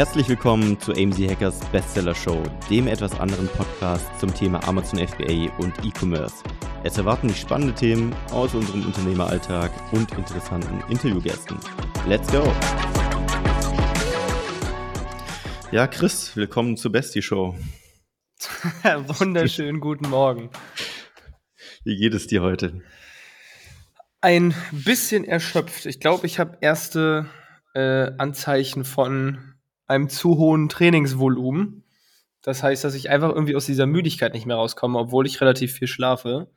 Herzlich willkommen zu AMZ Hackers Bestseller Show, dem etwas anderen Podcast zum Thema Amazon FBA und E-Commerce. Es erwarten dich spannende Themen aus unserem Unternehmeralltag und interessanten Interviewgästen. Let's go! Ja, Chris, willkommen zur Bestie Show. Wunderschönen guten Morgen. Wie geht es dir heute? Ein bisschen erschöpft. Ich glaube, ich habe erste äh, Anzeichen von einem zu hohen Trainingsvolumen. Das heißt, dass ich einfach irgendwie aus dieser Müdigkeit nicht mehr rauskomme, obwohl ich relativ viel schlafe.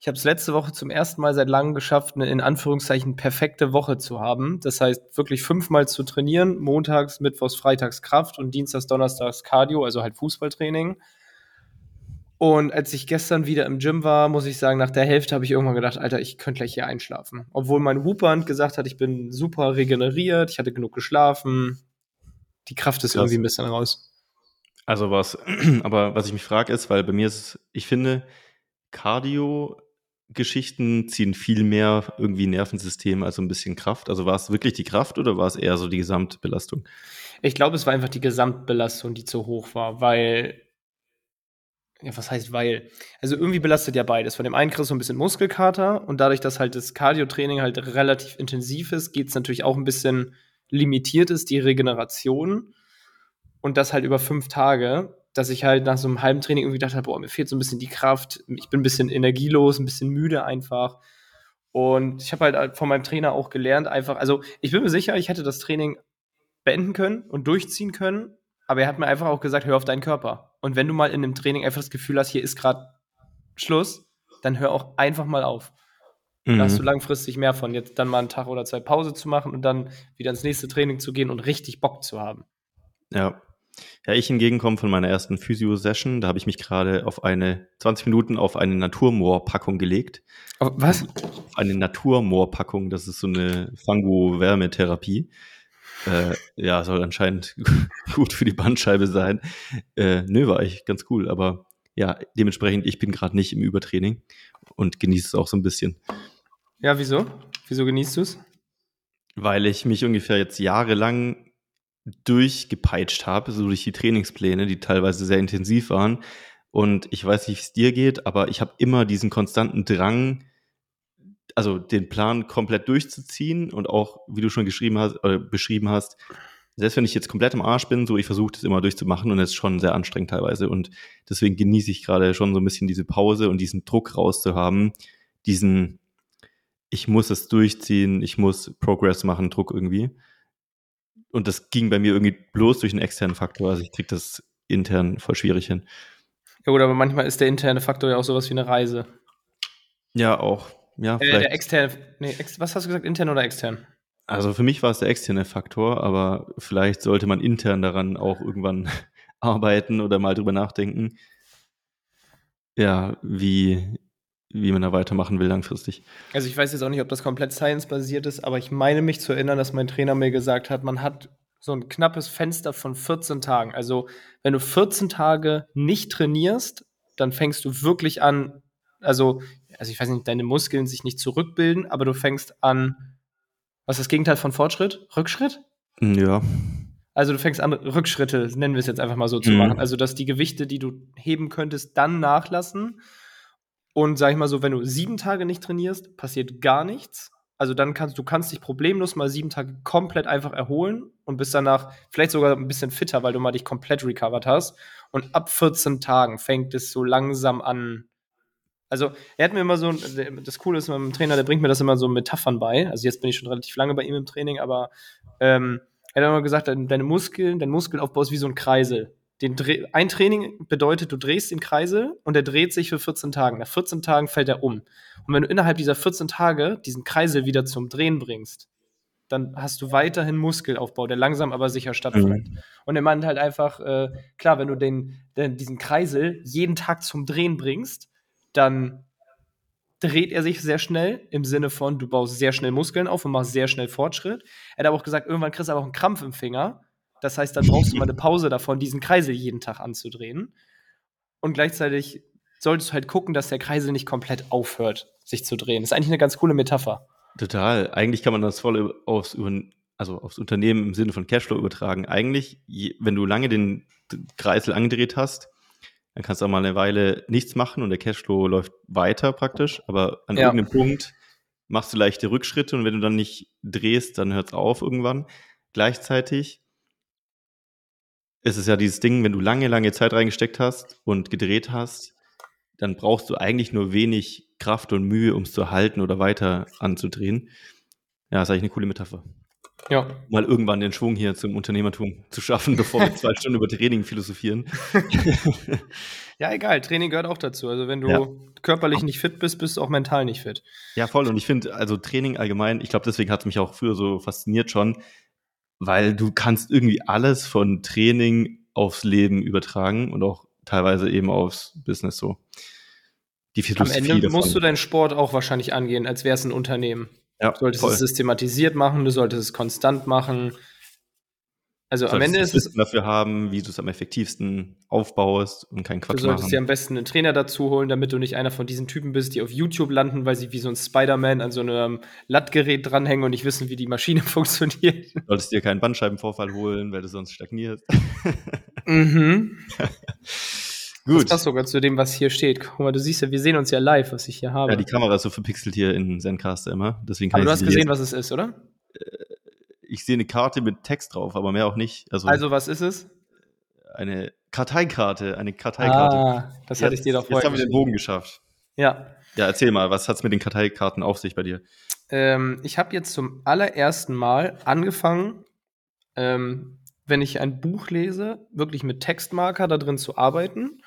Ich habe es letzte Woche zum ersten Mal seit langem geschafft, eine in Anführungszeichen perfekte Woche zu haben. Das heißt, wirklich fünfmal zu trainieren, montags, mittwochs, freitags Kraft und dienstags, donnerstags Cardio, also halt Fußballtraining. Und als ich gestern wieder im Gym war, muss ich sagen, nach der Hälfte habe ich irgendwann gedacht, Alter, ich könnte gleich hier einschlafen. Obwohl mein Whoopband gesagt hat, ich bin super regeneriert, ich hatte genug geschlafen, die Kraft ist Krass. irgendwie ein bisschen raus. Also was, aber was ich mich frage ist, weil bei mir ist, ich finde, Cardio-Geschichten ziehen viel mehr irgendwie Nervensystem als so ein bisschen Kraft. Also war es wirklich die Kraft oder war es eher so die Gesamtbelastung? Ich glaube, es war einfach die Gesamtbelastung, die zu hoch war, weil ja, was heißt weil? Also irgendwie belastet ja beides. Von dem einen kriegst du ein bisschen Muskelkater und dadurch, dass halt das Cardio-Training halt relativ intensiv ist, geht es natürlich auch ein bisschen limitiert ist, die Regeneration. Und das halt über fünf Tage, dass ich halt nach so einem halben Training irgendwie gedacht habe, boah, mir fehlt so ein bisschen die Kraft, ich bin ein bisschen energielos, ein bisschen müde einfach. Und ich habe halt von meinem Trainer auch gelernt, einfach, also ich bin mir sicher, ich hätte das Training beenden können und durchziehen können, aber er hat mir einfach auch gesagt, hör auf deinen Körper. Und wenn du mal in einem Training einfach das Gefühl hast, hier ist gerade Schluss, dann hör auch einfach mal auf. Mhm. Da hast du mhm. langfristig mehr von, jetzt dann mal einen Tag oder zwei Pause zu machen und dann wieder ins nächste Training zu gehen und richtig Bock zu haben. Ja. Ja, ich hingegen komme von meiner ersten Physio-Session. Da habe ich mich gerade auf eine 20 Minuten auf eine Naturmoor-Packung gelegt. Oh, was? Auf eine Naturmoor-Packung. Das ist so eine Fango-Wärmetherapie. Äh, ja, soll anscheinend gut für die Bandscheibe sein. Äh, nö, war ich ganz cool. Aber ja, dementsprechend, ich bin gerade nicht im Übertraining und genieße es auch so ein bisschen. Ja, wieso? Wieso genießt du es? Weil ich mich ungefähr jetzt jahrelang durchgepeitscht habe, so durch die Trainingspläne, die teilweise sehr intensiv waren. Und ich weiß nicht, wie es dir geht, aber ich habe immer diesen konstanten Drang, also den Plan komplett durchzuziehen und auch, wie du schon geschrieben hast, äh, beschrieben hast, selbst wenn ich jetzt komplett im Arsch bin, so ich versuche das immer durchzumachen und es ist schon sehr anstrengend teilweise. Und deswegen genieße ich gerade schon so ein bisschen diese Pause und diesen Druck rauszuhaben, diesen, ich muss es durchziehen, ich muss Progress machen, Druck irgendwie. Und das ging bei mir irgendwie bloß durch einen externen Faktor. Also ich kriege das intern voll schwierig hin. Ja gut, aber manchmal ist der interne Faktor ja auch sowas wie eine Reise. Ja, auch. Ja, äh, der externe, nee, ex, was hast du gesagt, intern oder extern? Also für mich war es der externe Faktor, aber vielleicht sollte man intern daran auch irgendwann arbeiten oder mal drüber nachdenken, ja, wie, wie man da weitermachen will langfristig. Also ich weiß jetzt auch nicht, ob das komplett science-basiert ist, aber ich meine mich zu erinnern, dass mein Trainer mir gesagt hat, man hat so ein knappes Fenster von 14 Tagen. Also wenn du 14 Tage nicht trainierst, dann fängst du wirklich an, also, also ich weiß nicht, deine Muskeln sich nicht zurückbilden, aber du fängst an, was ist das Gegenteil von Fortschritt? Rückschritt? Ja. Also du fängst an, Rückschritte, nennen wir es jetzt einfach mal so zu mhm. machen. Also dass die Gewichte, die du heben könntest, dann nachlassen. Und sag ich mal so, wenn du sieben Tage nicht trainierst, passiert gar nichts. Also dann kannst du kannst dich problemlos mal sieben Tage komplett einfach erholen und bist danach vielleicht sogar ein bisschen fitter, weil du mal dich komplett recovered hast. Und ab 14 Tagen fängt es so langsam an, also, er hat mir immer so, das Coole ist, mein Trainer, der bringt mir das immer so Metaphern bei. Also, jetzt bin ich schon relativ lange bei ihm im Training, aber ähm, er hat immer gesagt, deine Muskeln, dein Muskelaufbau ist wie so ein Kreisel. Den ein Training bedeutet, du drehst den Kreisel und der dreht sich für 14 Tage. Nach 14 Tagen fällt er um. Und wenn du innerhalb dieser 14 Tage diesen Kreisel wieder zum Drehen bringst, dann hast du weiterhin Muskelaufbau, der langsam aber sicher stattfindet. Mhm. Und er meint halt einfach, äh, klar, wenn du den, den, diesen Kreisel jeden Tag zum Drehen bringst, dann dreht er sich sehr schnell im Sinne von, du baust sehr schnell Muskeln auf und machst sehr schnell Fortschritt. Er hat aber auch gesagt, irgendwann kriegst du aber auch einen Krampf im Finger. Das heißt, dann brauchst du mal eine Pause davon, diesen Kreisel jeden Tag anzudrehen. Und gleichzeitig solltest du halt gucken, dass der Kreisel nicht komplett aufhört, sich zu drehen. Das ist eigentlich eine ganz coole Metapher. Total. Eigentlich kann man das voll aufs, also aufs Unternehmen im Sinne von Cashflow übertragen. Eigentlich, wenn du lange den Kreisel angedreht hast, dann kannst du auch mal eine Weile nichts machen und der Cashflow läuft weiter praktisch, aber an ja. irgendeinem Punkt machst du leichte Rückschritte und wenn du dann nicht drehst, dann hört es auf irgendwann. Gleichzeitig ist es ja dieses Ding, wenn du lange, lange Zeit reingesteckt hast und gedreht hast, dann brauchst du eigentlich nur wenig Kraft und Mühe, um es zu halten oder weiter anzudrehen. Ja, ist eigentlich eine coole Metapher. Ja. Mal irgendwann den Schwung hier zum Unternehmertum zu schaffen, bevor wir zwei Stunden über Training philosophieren. ja, egal. Training gehört auch dazu. Also, wenn du ja. körperlich nicht fit bist, bist du auch mental nicht fit. Ja, voll. Und ich finde, also Training allgemein, ich glaube, deswegen hat es mich auch früher so fasziniert schon, weil du kannst irgendwie alles von Training aufs Leben übertragen und auch teilweise eben aufs Business so. Die Philosophie Am Ende davon. musst du deinen Sport auch wahrscheinlich angehen, als wäre es ein Unternehmen. Ja, du solltest voll. es systematisiert machen, du solltest es konstant machen. Also am Ende ist es dafür haben, wie du es am effektivsten aufbaust und keinen Quatsch machen. Du solltest machen. dir am besten einen Trainer dazu holen, damit du nicht einer von diesen Typen bist, die auf YouTube landen, weil sie wie so ein Spider-Man an so einem Lattgerät dranhängen und nicht wissen, wie die Maschine funktioniert. Du solltest dir keinen Bandscheibenvorfall holen, weil du sonst stagnierst. mhm. Gut. Das passt sogar zu dem, was hier steht. Guck mal, du siehst ja, wir sehen uns ja live, was ich hier habe. Ja, die Kamera ist so verpixelt hier in Zencaster immer. Deswegen kann aber du hast gesehen, was es ist, oder? Äh, ich sehe eine Karte mit Text drauf, aber mehr auch nicht. Also, also was ist es? Eine Karteikarte, eine Karteikarte. Ah, das jetzt, hatte ich dir doch vorher Jetzt haben wir den Bogen geschafft. Ja. Ja, erzähl mal, was hat es mit den Karteikarten auf sich bei dir? Ähm, ich habe jetzt zum allerersten Mal angefangen, ähm, wenn ich ein Buch lese, wirklich mit Textmarker da drin zu arbeiten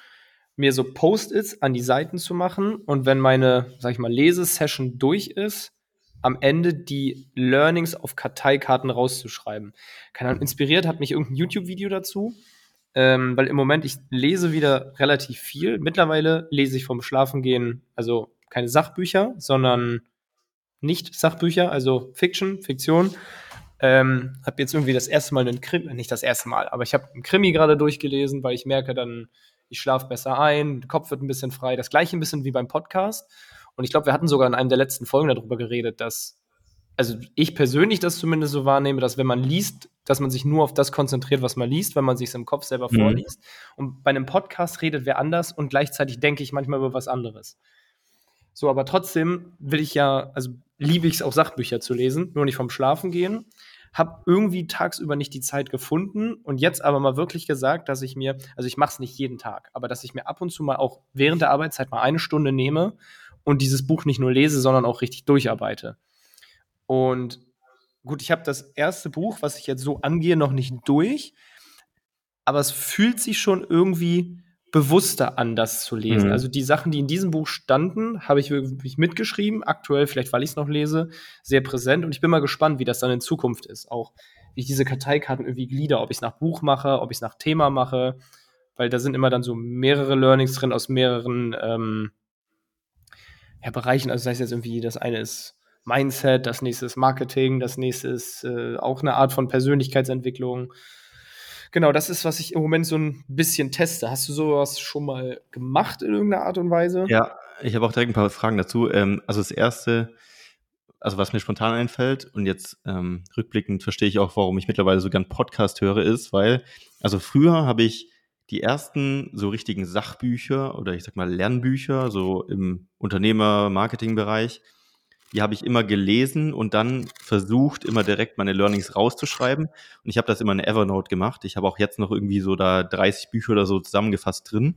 mir so Post-its an die Seiten zu machen und wenn meine, sag ich mal, Lesesession durch ist, am Ende die Learnings auf Karteikarten rauszuschreiben. Keine Ahnung, inspiriert hat mich irgendein YouTube-Video dazu, ähm, weil im Moment ich lese wieder relativ viel. Mittlerweile lese ich vom Schlafengehen, also keine Sachbücher, sondern nicht Sachbücher, also Fiction, Fiktion. Ähm, habe jetzt irgendwie das erste Mal einen Krimi, nicht das erste Mal, aber ich habe einen Krimi gerade durchgelesen, weil ich merke, dann ich schlafe besser ein, der Kopf wird ein bisschen frei. Das gleiche ein bisschen wie beim Podcast. Und ich glaube, wir hatten sogar in einem der letzten Folgen darüber geredet, dass, also ich persönlich das zumindest so wahrnehme, dass wenn man liest, dass man sich nur auf das konzentriert, was man liest, wenn man sich es im Kopf selber mhm. vorliest. Und bei einem Podcast redet wer anders und gleichzeitig denke ich manchmal über was anderes. So, aber trotzdem will ich ja, also liebe ich es auch Sachbücher zu lesen, nur nicht vom Schlafen gehen habe irgendwie tagsüber nicht die Zeit gefunden und jetzt aber mal wirklich gesagt, dass ich mir, also ich mache es nicht jeden Tag, aber dass ich mir ab und zu mal auch während der Arbeitszeit mal eine Stunde nehme und dieses Buch nicht nur lese, sondern auch richtig durcharbeite. Und gut, ich habe das erste Buch, was ich jetzt so angehe, noch nicht durch, aber es fühlt sich schon irgendwie bewusster an, das zu lesen. Mhm. Also die Sachen, die in diesem Buch standen, habe ich wirklich mitgeschrieben. Aktuell, vielleicht weil ich es noch lese, sehr präsent. Und ich bin mal gespannt, wie das dann in Zukunft ist. Auch wie ich diese Karteikarten irgendwie glieder, ob ich es nach Buch mache, ob ich es nach Thema mache. Weil da sind immer dann so mehrere Learnings drin aus mehreren ähm, ja, Bereichen. Also das heißt jetzt irgendwie, das eine ist Mindset, das nächste ist Marketing, das nächste ist äh, auch eine Art von Persönlichkeitsentwicklung genau, das ist, was ich im Moment so ein bisschen teste. Hast du sowas schon mal gemacht in irgendeiner Art und Weise? Ja, ich habe auch direkt ein paar Fragen dazu. Ähm, also das erste, also was mir spontan einfällt und jetzt ähm, rückblickend verstehe ich auch, warum ich mittlerweile so gern Podcast höre, ist, weil, also früher habe ich die ersten so richtigen Sachbücher oder ich sag mal Lernbücher, so im Unternehmer-Marketing-Bereich, die habe ich immer gelesen und dann versucht, immer direkt meine Learnings rauszuschreiben. Und ich habe das immer in Evernote gemacht. Ich habe auch jetzt noch irgendwie so da 30 Bücher oder so zusammengefasst drin.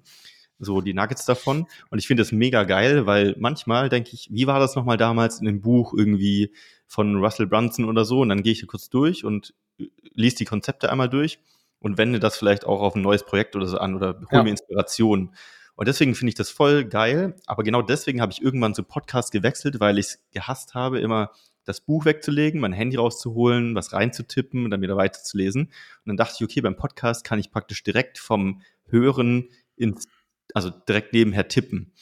So die Nuggets davon. Und ich finde das mega geil, weil manchmal denke ich, wie war das nochmal damals in dem Buch irgendwie von Russell Brunson oder so? Und dann gehe ich da kurz durch und äh, liest die Konzepte einmal durch und wende das vielleicht auch auf ein neues Projekt oder so an oder hole ja. mir Inspiration. Und deswegen finde ich das voll geil. Aber genau deswegen habe ich irgendwann zu Podcast gewechselt, weil ich es gehasst habe, immer das Buch wegzulegen, mein Handy rauszuholen, was reinzutippen und dann wieder weiterzulesen. Und dann dachte ich, okay, beim Podcast kann ich praktisch direkt vom Hören ins, also direkt nebenher tippen.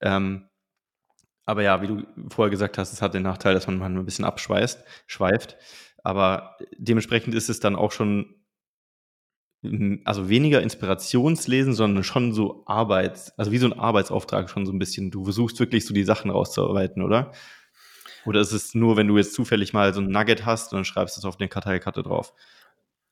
Ähm, aber ja, wie du vorher gesagt hast, es hat den Nachteil, dass man manchmal ein bisschen abschweißt, schweift. Aber dementsprechend ist es dann auch schon also weniger Inspirationslesen, sondern schon so Arbeits, also wie so ein Arbeitsauftrag schon so ein bisschen. Du versuchst wirklich so die Sachen rauszuarbeiten, oder? Oder ist es nur, wenn du jetzt zufällig mal so ein Nugget hast und dann schreibst du es auf eine Karteikarte drauf?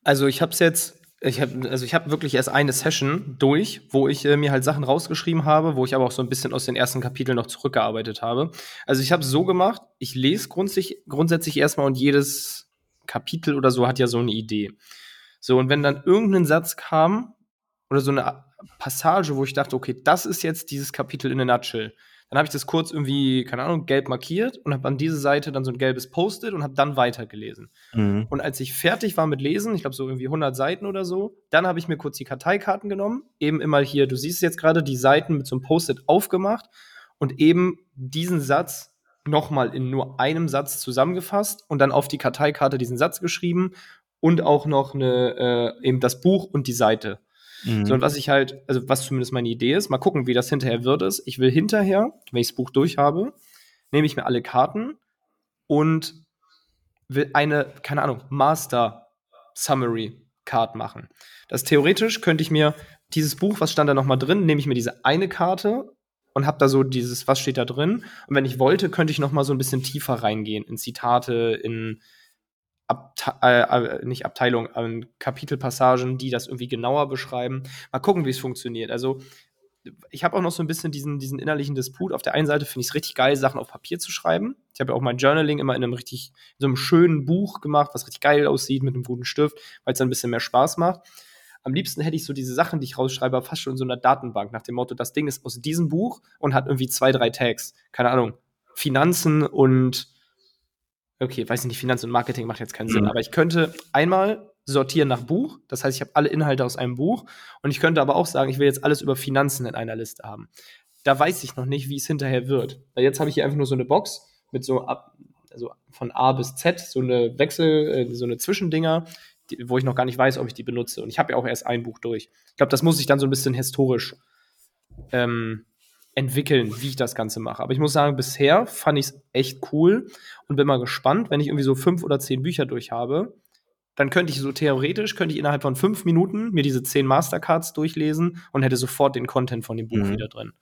Also ich habe es jetzt, ich habe also ich habe wirklich erst eine Session durch, wo ich äh, mir halt Sachen rausgeschrieben habe, wo ich aber auch so ein bisschen aus den ersten Kapiteln noch zurückgearbeitet habe. Also ich habe es so gemacht, ich lese grundsätzlich, grundsätzlich erstmal und jedes Kapitel oder so hat ja so eine Idee. So, und wenn dann irgendein Satz kam oder so eine Passage, wo ich dachte, okay, das ist jetzt dieses Kapitel in a nutshell, dann habe ich das kurz irgendwie, keine Ahnung, gelb markiert und habe an diese Seite dann so ein gelbes Post-it und habe dann weitergelesen. Mhm. Und als ich fertig war mit Lesen, ich glaube so irgendwie 100 Seiten oder so, dann habe ich mir kurz die Karteikarten genommen, eben immer hier, du siehst jetzt gerade die Seiten mit so einem Post-it aufgemacht und eben diesen Satz nochmal in nur einem Satz zusammengefasst und dann auf die Karteikarte diesen Satz geschrieben und auch noch eine, äh, eben das Buch und die Seite. Mhm. So, und was ich halt, also was zumindest meine Idee ist, mal gucken, wie das hinterher wird, ist, ich will hinterher, wenn ich das Buch durch habe, nehme ich mir alle Karten und will eine, keine Ahnung, Master Summary Card machen. Das theoretisch könnte ich mir dieses Buch, was stand da nochmal drin, nehme ich mir diese eine Karte und habe da so dieses, was steht da drin. Und wenn ich wollte, könnte ich nochmal so ein bisschen tiefer reingehen in Zitate, in Abte äh, äh, nicht Abteilung, äh, Kapitelpassagen, die das irgendwie genauer beschreiben. Mal gucken, wie es funktioniert. Also ich habe auch noch so ein bisschen diesen, diesen innerlichen Disput. Auf der einen Seite finde ich es richtig geil, Sachen auf Papier zu schreiben. Ich habe ja auch mein Journaling immer in einem richtig, in so einem schönen Buch gemacht, was richtig geil aussieht, mit einem guten Stift, weil es dann ein bisschen mehr Spaß macht. Am liebsten hätte ich so diese Sachen, die ich rausschreibe, fast schon in so einer Datenbank, nach dem Motto, das Ding ist aus diesem Buch und hat irgendwie zwei, drei Tags. Keine Ahnung. Finanzen und okay, weiß nicht, Finanz und Marketing macht jetzt keinen Sinn, mhm. aber ich könnte einmal sortieren nach Buch, das heißt, ich habe alle Inhalte aus einem Buch und ich könnte aber auch sagen, ich will jetzt alles über Finanzen in einer Liste haben. Da weiß ich noch nicht, wie es hinterher wird. Weil jetzt habe ich hier einfach nur so eine Box mit so ab, also von A bis Z, so eine Wechsel, äh, so eine Zwischendinger, die, wo ich noch gar nicht weiß, ob ich die benutze. Und ich habe ja auch erst ein Buch durch. Ich glaube, das muss ich dann so ein bisschen historisch ähm, entwickeln, wie ich das Ganze mache. Aber ich muss sagen, bisher fand ich es echt cool und bin mal gespannt, wenn ich irgendwie so fünf oder zehn Bücher durch habe, dann könnte ich so theoretisch, könnte ich innerhalb von fünf Minuten mir diese zehn Mastercards durchlesen und hätte sofort den Content von dem Buch mhm. wieder drin.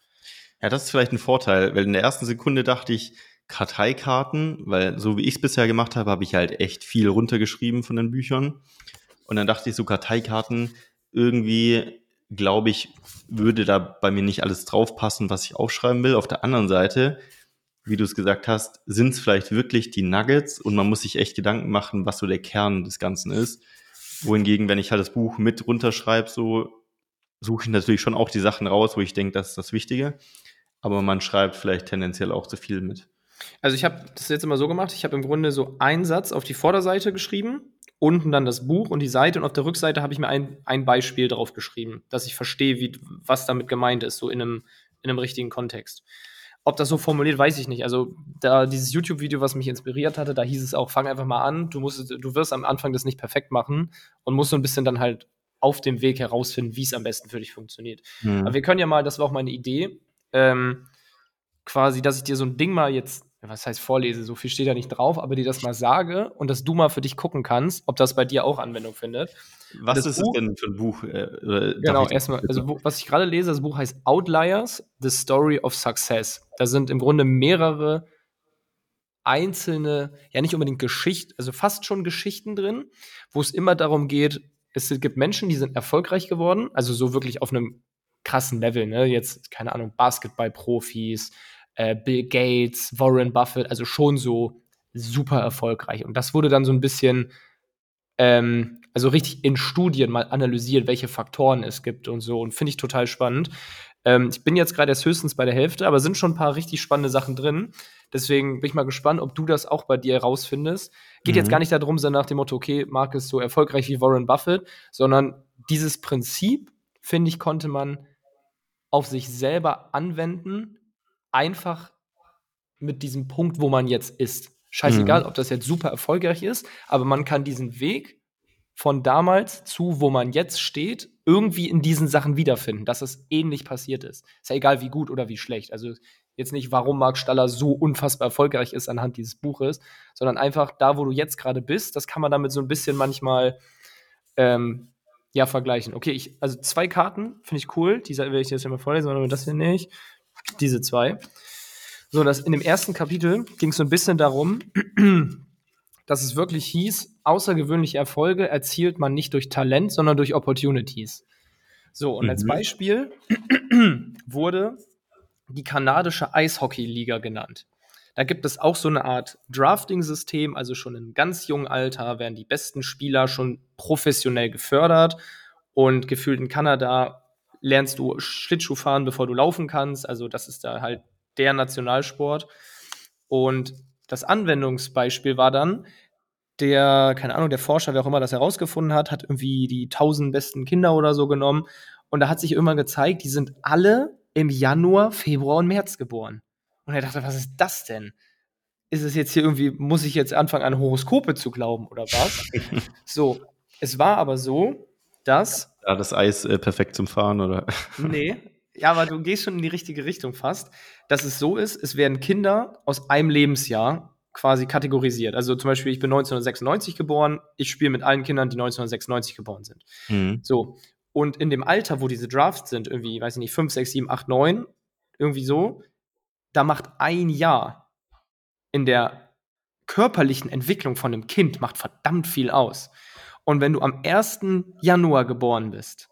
Ja, das ist vielleicht ein Vorteil, weil in der ersten Sekunde dachte ich, Karteikarten, weil so wie ich es bisher gemacht habe, habe ich halt echt viel runtergeschrieben von den Büchern. Und dann dachte ich so, Karteikarten, irgendwie glaube ich, würde da bei mir nicht alles draufpassen, was ich aufschreiben will. Auf der anderen Seite, wie du es gesagt hast, sind es vielleicht wirklich die Nuggets und man muss sich echt Gedanken machen, was so der Kern des Ganzen ist. Wohingegen, wenn ich halt das Buch mit runterschreibe, so suche ich natürlich schon auch die Sachen raus, wo ich denke, das ist das Wichtige. Aber man schreibt vielleicht tendenziell auch zu viel mit. Also ich habe das jetzt immer so gemacht, ich habe im Grunde so einen Satz auf die Vorderseite geschrieben unten dann das Buch und die Seite und auf der Rückseite habe ich mir ein, ein Beispiel drauf geschrieben, dass ich verstehe, wie, was damit gemeint ist, so in einem, in einem richtigen Kontext. Ob das so formuliert, weiß ich nicht. Also, da dieses YouTube-Video, was mich inspiriert hatte, da hieß es auch, fang einfach mal an. Du, musst, du wirst am Anfang das nicht perfekt machen und musst so ein bisschen dann halt auf dem Weg herausfinden, wie es am besten für dich funktioniert. Mhm. Aber wir können ja mal, das war auch meine Idee, ähm, quasi, dass ich dir so ein Ding mal jetzt was heißt vorlese, so viel steht da nicht drauf, aber dir das mal sage und dass du mal für dich gucken kannst, ob das bei dir auch Anwendung findet. Was ist Buch, es denn für ein Buch? Äh, genau, erstmal, also was ich gerade lese, das Buch heißt Outliers, The Story of Success. Da sind im Grunde mehrere einzelne, ja nicht unbedingt Geschichten, also fast schon Geschichten drin, wo es immer darum geht, es gibt Menschen, die sind erfolgreich geworden, also so wirklich auf einem krassen Level, ne? Jetzt, keine Ahnung, Basketballprofis, äh, Bill Gates, Warren Buffett, also schon so super erfolgreich. Und das wurde dann so ein bisschen, ähm, also richtig in Studien mal analysiert, welche Faktoren es gibt und so. Und finde ich total spannend. Ähm, ich bin jetzt gerade erst höchstens bei der Hälfte, aber sind schon ein paar richtig spannende Sachen drin. Deswegen bin ich mal gespannt, ob du das auch bei dir herausfindest. Geht mhm. jetzt gar nicht darum, so nach dem Motto, okay, Mark ist so erfolgreich wie Warren Buffett, sondern dieses Prinzip, finde ich, konnte man auf sich selber anwenden einfach mit diesem Punkt, wo man jetzt ist. Scheißegal, mhm. ob das jetzt super erfolgreich ist, aber man kann diesen Weg von damals zu, wo man jetzt steht, irgendwie in diesen Sachen wiederfinden, dass es ähnlich passiert ist. Ist ja egal, wie gut oder wie schlecht. Also jetzt nicht, warum Marc Staller so unfassbar erfolgreich ist anhand dieses Buches, sondern einfach da, wo du jetzt gerade bist, das kann man damit so ein bisschen manchmal ähm, ja vergleichen. Okay, ich, also zwei Karten finde ich cool, die will ich jetzt immer vorlesen, aber das hier nicht diese zwei. So, das in dem ersten Kapitel ging es so ein bisschen darum, dass es wirklich hieß, außergewöhnliche Erfolge erzielt man nicht durch Talent, sondern durch Opportunities. So, und mhm. als Beispiel wurde die kanadische Eishockey-Liga genannt. Da gibt es auch so eine Art Drafting-System, also schon in ganz jungen Alter werden die besten Spieler schon professionell gefördert und gefühlt in Kanada lernst du Schlittschuh fahren, bevor du laufen kannst. Also das ist da halt der Nationalsport. Und das Anwendungsbeispiel war dann, der, keine Ahnung, der Forscher, wer auch immer das herausgefunden hat, hat irgendwie die tausend besten Kinder oder so genommen. Und da hat sich immer gezeigt, die sind alle im Januar, Februar und März geboren. Und er dachte, was ist das denn? Ist es jetzt hier irgendwie, muss ich jetzt anfangen, an Horoskope zu glauben oder was? so, es war aber so, dass. Ja, das Eis äh, perfekt zum Fahren, oder? nee, ja, aber du gehst schon in die richtige Richtung fast, dass es so ist, es werden Kinder aus einem Lebensjahr quasi kategorisiert. Also zum Beispiel, ich bin 1996 geboren, ich spiele mit allen Kindern, die 1996 geboren sind. Mhm. So. Und in dem Alter, wo diese Drafts sind, irgendwie, weiß ich nicht, 5, 6, 7, 8, 9, irgendwie so, da macht ein Jahr in der körperlichen Entwicklung von einem Kind macht verdammt viel aus. Und wenn du am 1. Januar geboren bist,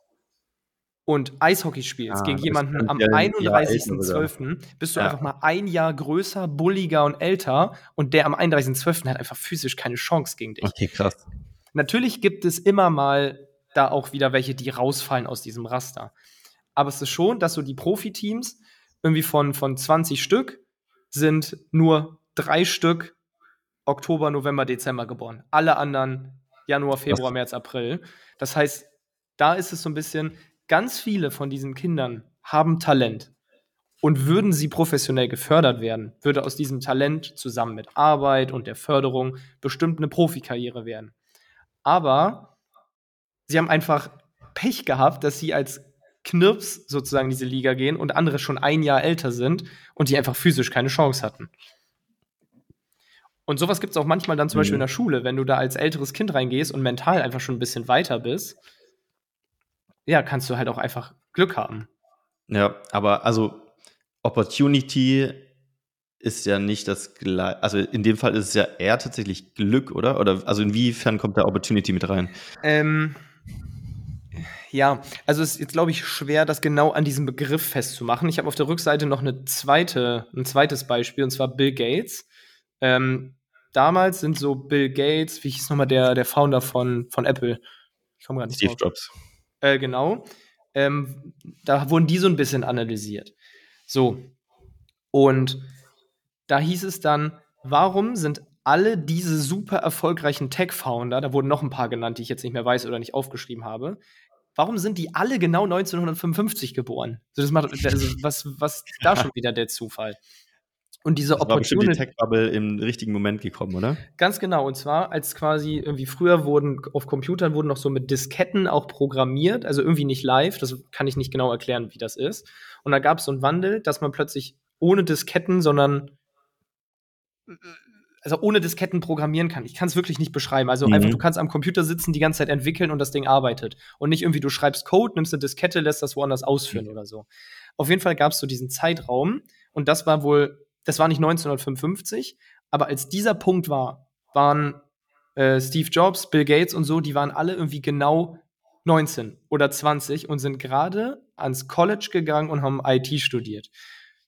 und Eishockey spielst ah, gegen jemanden am 31.12., bist du ja. einfach mal ein Jahr größer, bulliger und älter und der am 31.12. hat einfach physisch keine Chance gegen dich. Okay, krass. Natürlich gibt es immer mal da auch wieder welche, die rausfallen aus diesem Raster. Aber es ist schon, dass so die Profiteams irgendwie von, von 20 Stück sind nur drei Stück Oktober, November, Dezember geboren. Alle anderen Januar, Februar, März, April. Das heißt, da ist es so ein bisschen, ganz viele von diesen Kindern haben Talent. Und würden sie professionell gefördert werden, würde aus diesem Talent zusammen mit Arbeit und der Förderung bestimmt eine Profikarriere werden. Aber sie haben einfach Pech gehabt, dass sie als Knirps sozusagen in diese Liga gehen und andere schon ein Jahr älter sind und die einfach physisch keine Chance hatten. Und sowas gibt es auch manchmal dann zum mhm. Beispiel in der Schule, wenn du da als älteres Kind reingehst und mental einfach schon ein bisschen weiter bist ja, kannst du halt auch einfach Glück haben. Ja, aber also Opportunity ist ja nicht das gleiche. Also in dem Fall ist es ja eher tatsächlich Glück, oder? Oder also inwiefern kommt da Opportunity mit rein? Ähm, ja, also es ist jetzt, glaube ich, schwer, das genau an diesem Begriff festzumachen. Ich habe auf der Rückseite noch eine zweite, ein zweites Beispiel, und zwar Bill Gates. Ähm, damals sind so Bill Gates, wie hieß nochmal der, der Founder von, von Apple? Ich komme gar nicht Steve drauf. Jobs. Äh, genau. Ähm, da wurden die so ein bisschen analysiert. So. Und da hieß es dann, warum sind alle diese super erfolgreichen Tech-Founder, da wurden noch ein paar genannt, die ich jetzt nicht mehr weiß oder nicht aufgeschrieben habe, warum sind die alle genau 1955 geboren? Also das macht, also was, was da schon wieder der Zufall? Und diese das Opportunity. War bestimmt die Tech-Bubble im richtigen Moment gekommen, oder? Ganz genau. Und zwar, als quasi irgendwie früher wurden auf Computern wurden noch so mit Disketten auch programmiert, also irgendwie nicht live, das kann ich nicht genau erklären, wie das ist. Und da gab es so einen Wandel, dass man plötzlich ohne Disketten, sondern also ohne Disketten programmieren kann. Ich kann es wirklich nicht beschreiben. Also mhm. einfach, du kannst am Computer sitzen, die ganze Zeit entwickeln und das Ding arbeitet. Und nicht irgendwie, du schreibst Code, nimmst eine Diskette, lässt das woanders ausführen mhm. oder so. Auf jeden Fall gab es so diesen Zeitraum und das war wohl das war nicht 1955, aber als dieser Punkt war, waren äh, Steve Jobs, Bill Gates und so, die waren alle irgendwie genau 19 oder 20 und sind gerade ans College gegangen und haben IT studiert.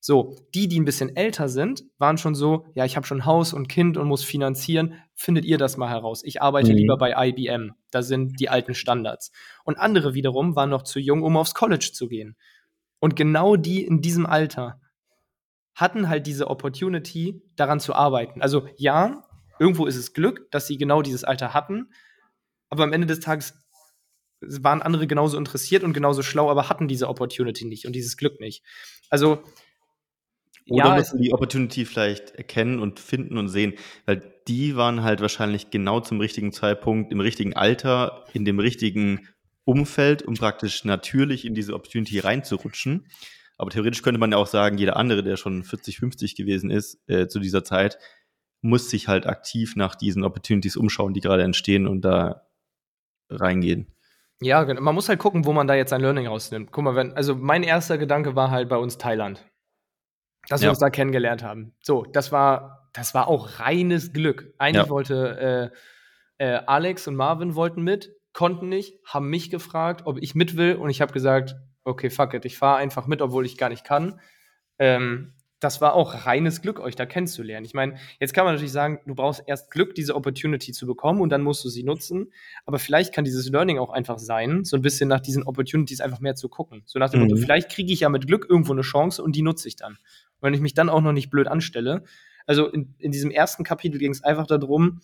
So, die, die ein bisschen älter sind, waren schon so, ja, ich habe schon Haus und Kind und muss finanzieren, findet ihr das mal heraus. Ich arbeite mhm. lieber bei IBM, da sind die alten Standards. Und andere wiederum waren noch zu jung, um aufs College zu gehen. Und genau die in diesem Alter hatten halt diese Opportunity, daran zu arbeiten. Also ja, irgendwo ist es Glück, dass sie genau dieses Alter hatten, aber am Ende des Tages waren andere genauso interessiert und genauso schlau, aber hatten diese Opportunity nicht und dieses Glück nicht. Also oder ja, müssen die Opportunity vielleicht erkennen und finden und sehen, weil die waren halt wahrscheinlich genau zum richtigen Zeitpunkt, im richtigen Alter, in dem richtigen Umfeld, um praktisch natürlich in diese Opportunity reinzurutschen. Aber theoretisch könnte man ja auch sagen, jeder andere, der schon 40, 50 gewesen ist äh, zu dieser Zeit, muss sich halt aktiv nach diesen Opportunities umschauen, die gerade entstehen und da reingehen. Ja, genau. man muss halt gucken, wo man da jetzt ein Learning rausnimmt. Guck mal, wenn, also mein erster Gedanke war halt bei uns Thailand. dass wir uns da kennengelernt haben. So, das war, das war auch reines Glück. Eigentlich ja. wollte äh, äh, Alex und Marvin wollten mit, konnten nicht, haben mich gefragt, ob ich mit will und ich habe gesagt, okay, fuck it, ich fahre einfach mit, obwohl ich gar nicht kann. Ähm, das war auch reines Glück, euch da kennenzulernen. Ich meine, jetzt kann man natürlich sagen, du brauchst erst Glück, diese Opportunity zu bekommen und dann musst du sie nutzen. Aber vielleicht kann dieses Learning auch einfach sein, so ein bisschen nach diesen Opportunities einfach mehr zu gucken. So nach dem mhm. Motto, vielleicht kriege ich ja mit Glück irgendwo eine Chance und die nutze ich dann. Und wenn ich mich dann auch noch nicht blöd anstelle. Also in, in diesem ersten Kapitel ging es einfach darum,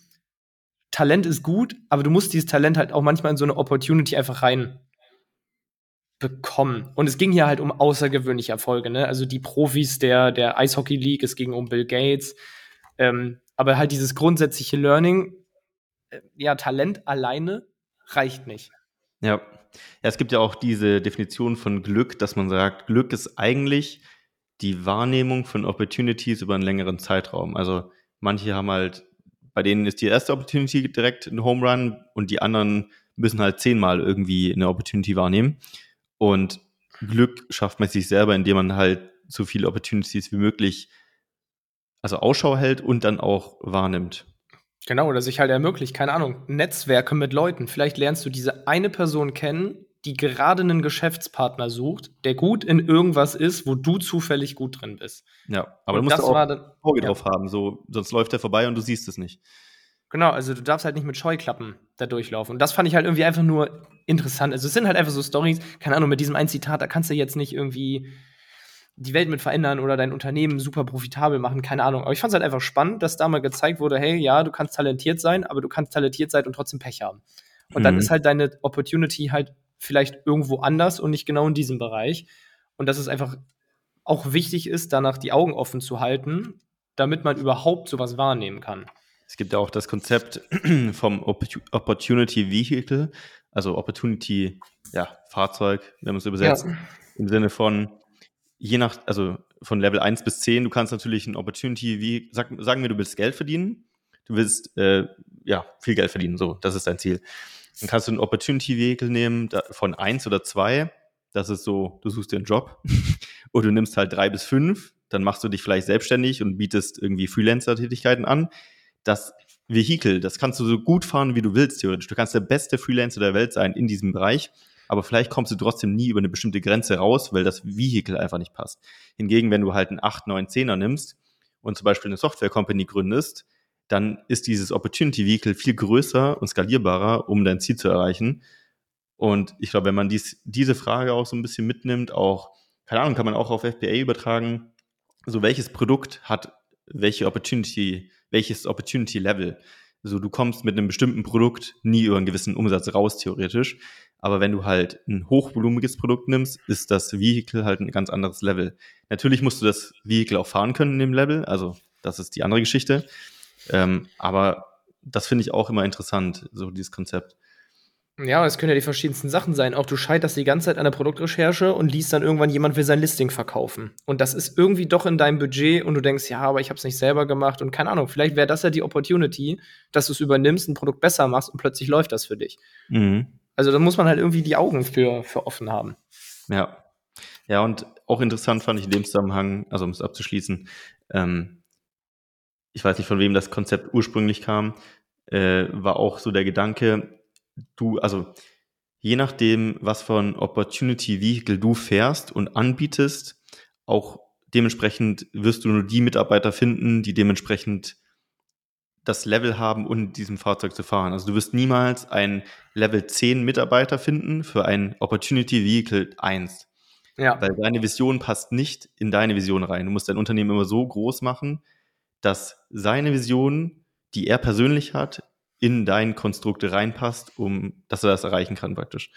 Talent ist gut, aber du musst dieses Talent halt auch manchmal in so eine Opportunity einfach rein bekommen. Und es ging hier halt um außergewöhnliche Erfolge, ne? Also die Profis der, der Eishockey League, es ging um Bill Gates. Ähm, aber halt dieses grundsätzliche Learning, äh, ja, Talent alleine reicht nicht. Ja. Ja, es gibt ja auch diese Definition von Glück, dass man sagt, Glück ist eigentlich die Wahrnehmung von Opportunities über einen längeren Zeitraum. Also manche haben halt, bei denen ist die erste Opportunity direkt ein Home Run und die anderen müssen halt zehnmal irgendwie eine Opportunity wahrnehmen. Und Glück schafft man sich selber, indem man halt so viele Opportunities wie möglich, also Ausschau hält und dann auch wahrnimmt. Genau, oder sich halt ermöglicht, keine Ahnung, Netzwerke mit Leuten. Vielleicht lernst du diese eine Person kennen, die gerade einen Geschäftspartner sucht, der gut in irgendwas ist, wo du zufällig gut drin bist. Ja, aber und du musst auch ein Auge ja. drauf haben, so, sonst läuft er vorbei und du siehst es nicht. Genau, also du darfst halt nicht mit Scheuklappen da durchlaufen. Und das fand ich halt irgendwie einfach nur interessant. Also es sind halt einfach so Stories, keine Ahnung, mit diesem einen Zitat, da kannst du jetzt nicht irgendwie die Welt mit verändern oder dein Unternehmen super profitabel machen, keine Ahnung. Aber ich fand es halt einfach spannend, dass da mal gezeigt wurde, hey, ja, du kannst talentiert sein, aber du kannst talentiert sein und trotzdem Pech haben. Und mhm. dann ist halt deine Opportunity halt vielleicht irgendwo anders und nicht genau in diesem Bereich. Und dass es einfach auch wichtig ist, danach die Augen offen zu halten, damit man überhaupt sowas wahrnehmen kann. Es gibt auch das Konzept vom Opportunity Vehicle, also Opportunity, ja, Fahrzeug, wenn man es übersetzt, ja. im Sinne von, je nach, also von Level 1 bis 10, du kannst natürlich ein Opportunity, wie, sag, sagen wir, du willst Geld verdienen, du willst, äh, ja, viel Geld verdienen, so, das ist dein Ziel. Dann kannst du ein Opportunity Vehicle nehmen da, von 1 oder 2, das ist so, du suchst dir einen Job, oder du nimmst halt 3 bis 5, dann machst du dich vielleicht selbstständig und bietest irgendwie Freelancer-Tätigkeiten an das Vehikel, das kannst du so gut fahren, wie du willst, theoretisch. Du kannst der beste Freelancer der Welt sein in diesem Bereich, aber vielleicht kommst du trotzdem nie über eine bestimmte Grenze raus, weil das Vehikel einfach nicht passt. Hingegen, wenn du halt einen 8, 9, 10er nimmst und zum Beispiel eine Software-Company gründest, dann ist dieses Opportunity Vehicle viel größer und skalierbarer, um dein Ziel zu erreichen. Und ich glaube, wenn man dies, diese Frage auch so ein bisschen mitnimmt, auch, keine Ahnung, kann man auch auf FBA übertragen, so welches Produkt hat welche Opportunity welches Opportunity Level. Also du kommst mit einem bestimmten Produkt nie über einen gewissen Umsatz raus, theoretisch. Aber wenn du halt ein hochvolumiges Produkt nimmst, ist das Vehicle halt ein ganz anderes Level. Natürlich musst du das Vehicle auch fahren können in dem Level, also das ist die andere Geschichte. Ähm, aber das finde ich auch immer interessant, so dieses Konzept. Ja, es können ja die verschiedensten Sachen sein. Auch du scheiterst die ganze Zeit an der Produktrecherche und liest dann irgendwann, jemand will sein Listing verkaufen. Und das ist irgendwie doch in deinem Budget und du denkst, ja, aber ich habe es nicht selber gemacht und keine Ahnung, vielleicht wäre das ja die Opportunity, dass du es übernimmst, ein Produkt besser machst und plötzlich läuft das für dich. Mhm. Also da muss man halt irgendwie die Augen für, für offen haben. Ja. Ja, und auch interessant fand ich in dem Zusammenhang, also um es abzuschließen, ähm, ich weiß nicht, von wem das Konzept ursprünglich kam, äh, war auch so der Gedanke, du, also je nachdem, was von Opportunity Vehicle du fährst und anbietest, auch dementsprechend wirst du nur die Mitarbeiter finden, die dementsprechend das Level haben, um in diesem Fahrzeug zu fahren. Also du wirst niemals ein Level 10 Mitarbeiter finden für ein Opportunity Vehicle 1. Ja. Weil deine Vision passt nicht in deine Vision rein. Du musst dein Unternehmen immer so groß machen, dass seine Vision, die er persönlich hat, in dein Konstrukt reinpasst, um dass er das erreichen kann praktisch.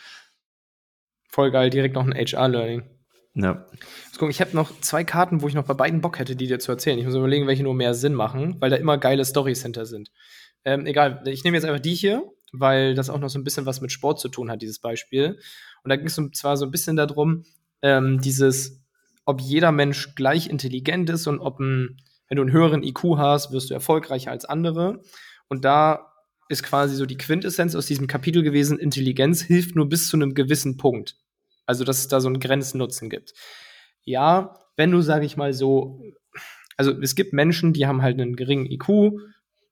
Voll geil, direkt noch ein HR-Learning. Ja. Guck, ich habe noch zwei Karten, wo ich noch bei beiden Bock hätte, die dir zu erzählen. Ich muss überlegen, welche nur mehr Sinn machen, weil da immer geile Stories hinter sind. Ähm, egal, ich nehme jetzt einfach die hier, weil das auch noch so ein bisschen was mit Sport zu tun hat, dieses Beispiel. Und da ging es zwar so ein bisschen darum, ähm, dieses, ob jeder Mensch gleich intelligent ist und ob ein, wenn du einen höheren IQ hast, wirst du erfolgreicher als andere. Und da ist quasi so die Quintessenz aus diesem Kapitel gewesen, Intelligenz hilft nur bis zu einem gewissen Punkt. Also, dass es da so einen Grenznutzen gibt. Ja, wenn du, sage ich mal so, also es gibt Menschen, die haben halt einen geringen IQ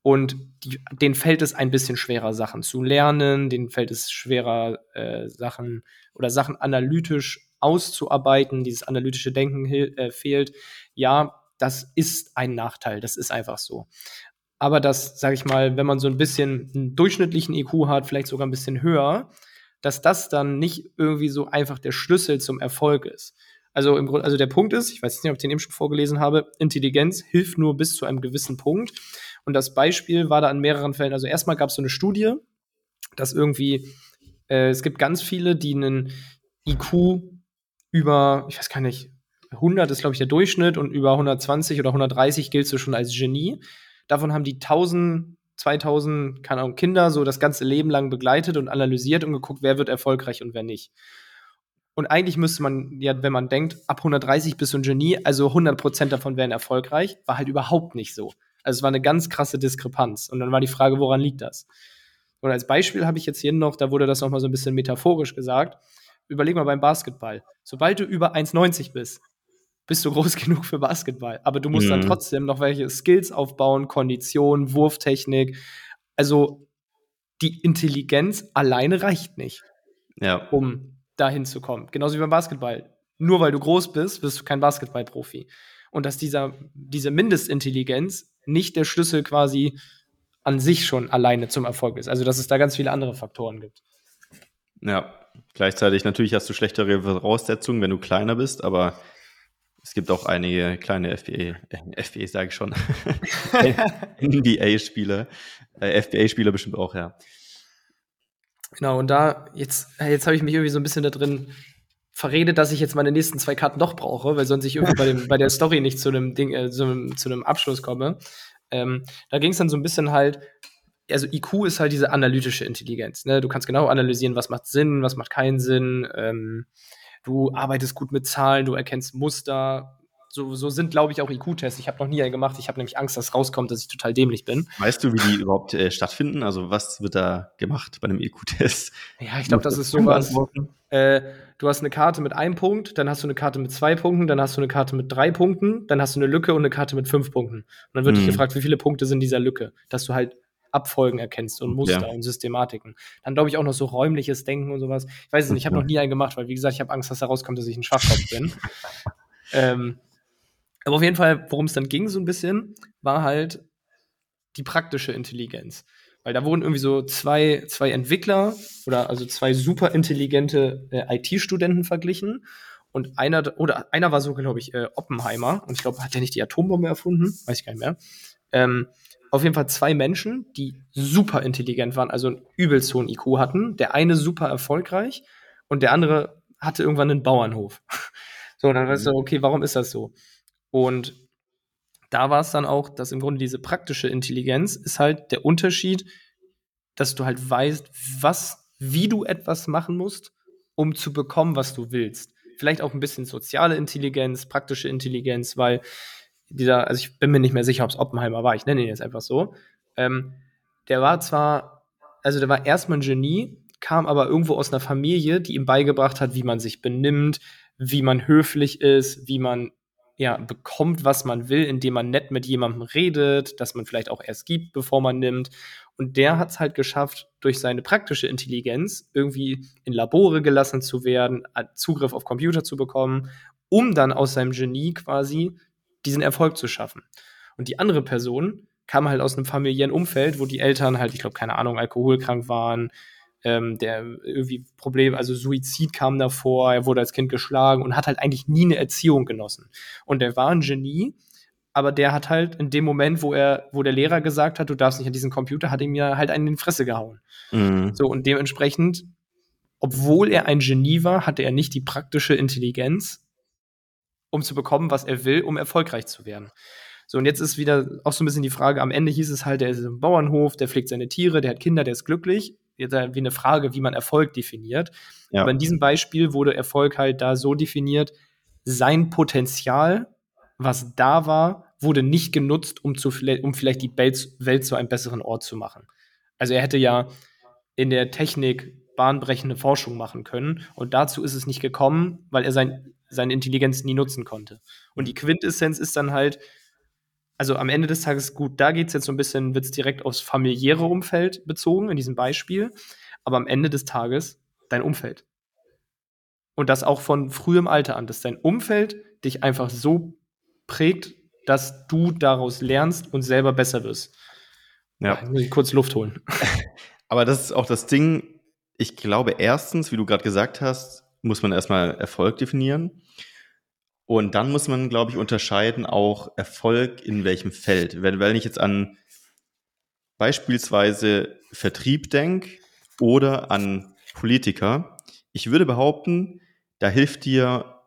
und die, denen fällt es ein bisschen schwerer, Sachen zu lernen, denen fällt es schwerer, äh, Sachen oder Sachen analytisch auszuarbeiten, dieses analytische Denken äh, fehlt. Ja, das ist ein Nachteil, das ist einfach so. Aber das, sage ich mal, wenn man so ein bisschen einen durchschnittlichen IQ hat, vielleicht sogar ein bisschen höher, dass das dann nicht irgendwie so einfach der Schlüssel zum Erfolg ist. Also im Grunde, also der Punkt ist, ich weiß nicht, ob ich den eben schon vorgelesen habe, Intelligenz hilft nur bis zu einem gewissen Punkt. Und das Beispiel war da an mehreren Fällen. Also erstmal gab es so eine Studie, dass irgendwie, äh, es gibt ganz viele, die einen IQ über, ich weiß gar nicht, 100 ist, glaube ich, der Durchschnitt und über 120 oder 130 gilt du schon als Genie. Davon haben die 1000, 2000, keine Ahnung, Kinder so das ganze Leben lang begleitet und analysiert und geguckt, wer wird erfolgreich und wer nicht. Und eigentlich müsste man, ja, wenn man denkt, ab 130 bist du ein Genie, also 100% davon wären erfolgreich, war halt überhaupt nicht so. Also es war eine ganz krasse Diskrepanz. Und dann war die Frage, woran liegt das? Und als Beispiel habe ich jetzt hier noch, da wurde das nochmal so ein bisschen metaphorisch gesagt. Überleg mal beim Basketball. Sobald du über 1,90 bist, bist du groß genug für Basketball. Aber du musst mhm. dann trotzdem noch welche Skills aufbauen, Kondition, Wurftechnik. Also die Intelligenz alleine reicht nicht, ja. um dahin zu kommen. Genauso wie beim Basketball. Nur weil du groß bist, bist du kein Basketballprofi. Und dass dieser, diese Mindestintelligenz nicht der Schlüssel quasi an sich schon alleine zum Erfolg ist. Also dass es da ganz viele andere Faktoren gibt. Ja, gleichzeitig natürlich hast du schlechtere Voraussetzungen, wenn du kleiner bist, aber es gibt auch einige kleine FBA, äh, FBA sage ich schon, NBA-Spieler, äh, FBA-Spieler bestimmt auch, ja. Genau, und da, jetzt, jetzt habe ich mich irgendwie so ein bisschen da drin verredet, dass ich jetzt meine nächsten zwei Karten doch brauche, weil sonst ich irgendwie bei, dem, bei der Story nicht zu einem Ding, äh, zu, einem, zu einem Abschluss komme. Ähm, da ging es dann so ein bisschen halt, also IQ ist halt diese analytische Intelligenz. Ne? Du kannst genau analysieren, was macht Sinn, was macht keinen Sinn. Ähm, du arbeitest gut mit Zahlen, du erkennst Muster, so, so sind, glaube ich, auch IQ-Tests. Ich habe noch nie einen gemacht. Ich habe nämlich Angst, dass rauskommt, dass ich total dämlich bin. Weißt du, wie die überhaupt äh, stattfinden? Also was wird da gemacht bei einem IQ-Test? Ja, ich glaube, das ist sowas. Äh, du hast eine Karte mit einem Punkt, dann hast du eine Karte mit zwei Punkten, dann hast du eine Karte mit drei Punkten, dann hast du eine Lücke und eine Karte mit fünf Punkten. Und dann wird hm. dich gefragt, wie viele Punkte sind dieser Lücke, dass du halt Abfolgen erkennst und Muster ja. und Systematiken. Dann glaube ich auch noch so räumliches Denken und sowas. Ich weiß es nicht, ich habe noch nie einen gemacht, weil wie gesagt, ich habe Angst, dass herauskommt, dass ich ein Schwachkopf bin. ähm, aber auf jeden Fall, worum es dann ging, so ein bisschen, war halt die praktische Intelligenz. Weil da wurden irgendwie so zwei, zwei Entwickler oder also zwei super intelligente äh, IT-Studenten verglichen. Und einer, oder einer war so, glaube ich, äh, Oppenheimer. Und ich glaube, hat der nicht die Atombombe erfunden? Weiß ich gar nicht mehr. Ähm, auf jeden Fall zwei Menschen, die super intelligent waren, also einen übelst hohen IQ hatten. Der eine super erfolgreich und der andere hatte irgendwann einen Bauernhof. so, dann weißt du, okay, warum ist das so? Und da war es dann auch, dass im Grunde diese praktische Intelligenz ist halt der Unterschied, dass du halt weißt, was, wie du etwas machen musst, um zu bekommen, was du willst. Vielleicht auch ein bisschen soziale Intelligenz, praktische Intelligenz, weil dieser, also ich bin mir nicht mehr sicher, ob es Oppenheimer war, ich nenne ihn jetzt einfach so. Ähm, der war zwar, also der war erstmal ein Genie, kam aber irgendwo aus einer Familie, die ihm beigebracht hat, wie man sich benimmt, wie man höflich ist, wie man ja, bekommt, was man will, indem man nett mit jemandem redet, dass man vielleicht auch erst gibt, bevor man nimmt. Und der hat es halt geschafft, durch seine praktische Intelligenz irgendwie in Labore gelassen zu werden, Zugriff auf Computer zu bekommen, um dann aus seinem Genie quasi diesen Erfolg zu schaffen. Und die andere Person kam halt aus einem familiären Umfeld, wo die Eltern halt, ich glaube, keine Ahnung, alkoholkrank waren, ähm, der irgendwie Problem, also Suizid kam davor, er wurde als Kind geschlagen und hat halt eigentlich nie eine Erziehung genossen. Und er war ein Genie, aber der hat halt in dem Moment, wo er, wo der Lehrer gesagt hat, du darfst nicht an diesen Computer, hat ihm ja halt einen in die Fresse gehauen. Mhm. So, und dementsprechend, obwohl er ein Genie war, hatte er nicht die praktische Intelligenz, um zu bekommen, was er will, um erfolgreich zu werden. So, und jetzt ist wieder auch so ein bisschen die Frage, am Ende hieß es halt, der ist im Bauernhof, der pflegt seine Tiere, der hat Kinder, der ist glücklich jetzt wie eine Frage, wie man Erfolg definiert. Ja. Aber in diesem Beispiel wurde Erfolg halt da so definiert, sein Potenzial, was da war, wurde nicht genutzt, um, zu, um vielleicht die Welt zu einem besseren Ort zu machen. Also er hätte ja in der Technik bahnbrechende Forschung machen können und dazu ist es nicht gekommen, weil er sein, seine Intelligenz nie nutzen konnte. Und die Quintessenz ist dann halt, also am Ende des Tages gut, da geht es jetzt so ein bisschen, wird es direkt aufs familiäre Umfeld bezogen, in diesem Beispiel. Aber am Ende des Tages dein Umfeld. Und das auch von frühem Alter an, dass dein Umfeld dich einfach so prägt, dass du daraus lernst und selber besser wirst. Ja. Muss ich kurz Luft holen. Aber das ist auch das Ding. Ich glaube, erstens, wie du gerade gesagt hast, muss man erstmal Erfolg definieren. Und dann muss man, glaube ich, unterscheiden auch Erfolg in welchem Feld. Wenn, wenn ich jetzt an beispielsweise Vertrieb denke oder an Politiker, ich würde behaupten, da hilft dir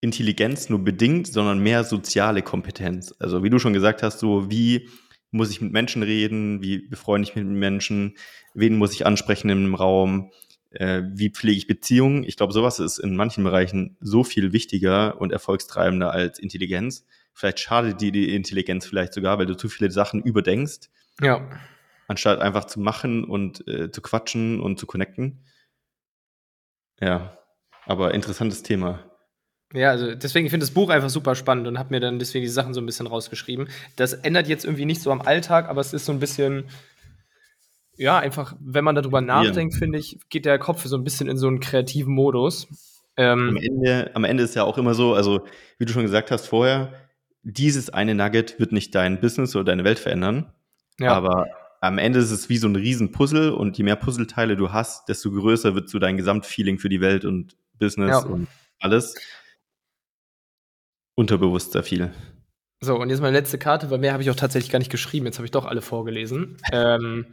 Intelligenz nur bedingt, sondern mehr soziale Kompetenz. Also wie du schon gesagt hast, so wie muss ich mit Menschen reden, wie befreunde ich mich mit Menschen, wen muss ich ansprechen im Raum, äh, wie pflege ich Beziehungen. Ich glaube, sowas ist in manchen Bereichen so viel wichtiger und erfolgstreibender als Intelligenz. Vielleicht schadet dir die Intelligenz vielleicht sogar, weil du zu viele Sachen überdenkst. Ja. Anstatt einfach zu machen und äh, zu quatschen und zu connecten. Ja, aber interessantes Thema. Ja, also deswegen, ich finde das Buch einfach super spannend und habe mir dann deswegen die Sachen so ein bisschen rausgeschrieben. Das ändert jetzt irgendwie nicht so am Alltag, aber es ist so ein bisschen, ja, einfach, wenn man darüber nachdenkt, ja. finde ich, geht der Kopf so ein bisschen in so einen kreativen Modus. Ähm, am, Ende, am Ende ist ja auch immer so, also wie du schon gesagt hast vorher, dieses eine Nugget wird nicht dein Business oder deine Welt verändern. Ja. Aber am Ende ist es wie so ein Riesen-Puzzle und je mehr Puzzleteile du hast, desto größer wird so dein Gesamtfeeling für die Welt und Business ja. und alles unterbewusst sehr viel. So, und jetzt meine letzte Karte, weil mehr habe ich auch tatsächlich gar nicht geschrieben. Jetzt habe ich doch alle vorgelesen. ähm,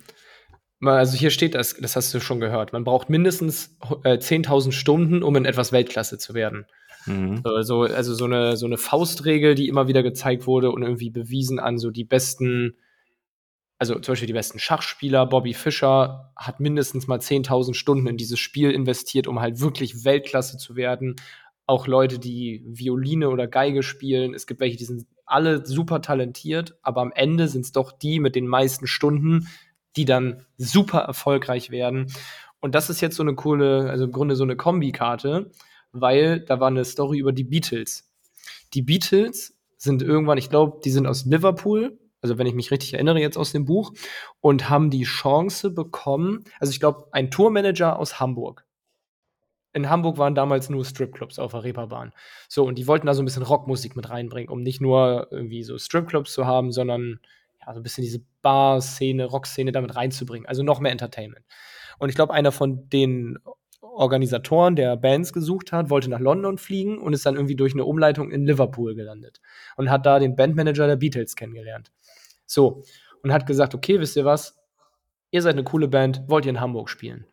also hier steht das, das hast du schon gehört. Man braucht mindestens äh, 10.000 Stunden, um in etwas Weltklasse zu werden. Mhm. Also, also so, eine, so eine Faustregel, die immer wieder gezeigt wurde und irgendwie bewiesen an so die besten, also zum Beispiel die besten Schachspieler. Bobby Fischer hat mindestens mal 10.000 Stunden in dieses Spiel investiert, um halt wirklich Weltklasse zu werden auch Leute, die Violine oder Geige spielen. Es gibt welche, die sind alle super talentiert, aber am Ende sind es doch die mit den meisten Stunden, die dann super erfolgreich werden. Und das ist jetzt so eine coole, also im Grunde so eine Kombikarte, weil da war eine Story über die Beatles. Die Beatles sind irgendwann, ich glaube, die sind aus Liverpool, also wenn ich mich richtig erinnere jetzt aus dem Buch, und haben die Chance bekommen, also ich glaube, ein Tourmanager aus Hamburg in Hamburg waren damals nur Stripclubs auf der Reeperbahn. So, und die wollten da so ein bisschen Rockmusik mit reinbringen, um nicht nur irgendwie so Stripclubs zu haben, sondern ja, so ein bisschen diese Bar-Szene, Rock-Szene damit reinzubringen. Also noch mehr Entertainment. Und ich glaube, einer von den Organisatoren, der Bands gesucht hat, wollte nach London fliegen und ist dann irgendwie durch eine Umleitung in Liverpool gelandet und hat da den Bandmanager der Beatles kennengelernt. So, und hat gesagt, okay, wisst ihr was? Ihr seid eine coole Band, wollt ihr in Hamburg spielen?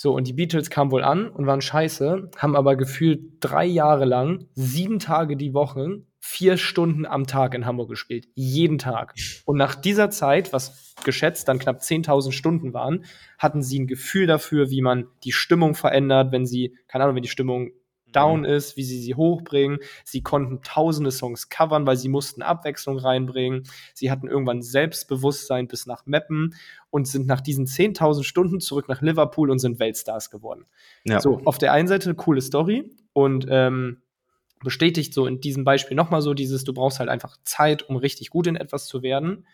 So, und die Beatles kamen wohl an und waren scheiße, haben aber gefühlt drei Jahre lang, sieben Tage die Woche, vier Stunden am Tag in Hamburg gespielt. Jeden Tag. Und nach dieser Zeit, was geschätzt dann knapp 10.000 Stunden waren, hatten sie ein Gefühl dafür, wie man die Stimmung verändert, wenn sie, keine Ahnung, wenn die Stimmung down mhm. ist, wie sie sie hochbringen. Sie konnten tausende Songs covern, weil sie mussten Abwechslung reinbringen. Sie hatten irgendwann Selbstbewusstsein bis nach Meppen und sind nach diesen 10.000 Stunden zurück nach Liverpool und sind Weltstars geworden. Ja. So, auf der einen Seite eine coole Story und ähm, bestätigt so in diesem Beispiel nochmal so dieses, du brauchst halt einfach Zeit, um richtig gut in etwas zu werden.